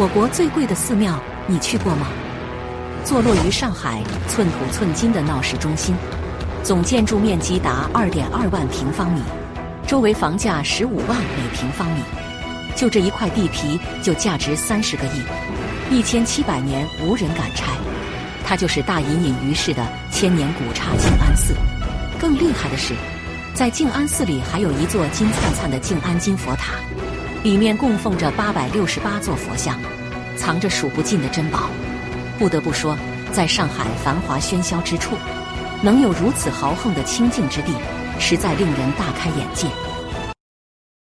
我国最贵的寺庙，你去过吗？坐落于上海寸土寸金的闹市中心，总建筑面积达二点二万平方米，周围房价十五万每平方米，就这一块地皮就价值三十个亿，一千七百年无人敢拆。它就是大隐隐于市的千年古刹静安寺。更厉害的是，在静安寺里还有一座金灿灿的静安金佛塔，里面供奉着八百六十八座佛像，藏着数不尽的珍宝。不得不说，在上海繁华喧嚣之处，能有如此豪横的清净之地，实在令人大开眼界。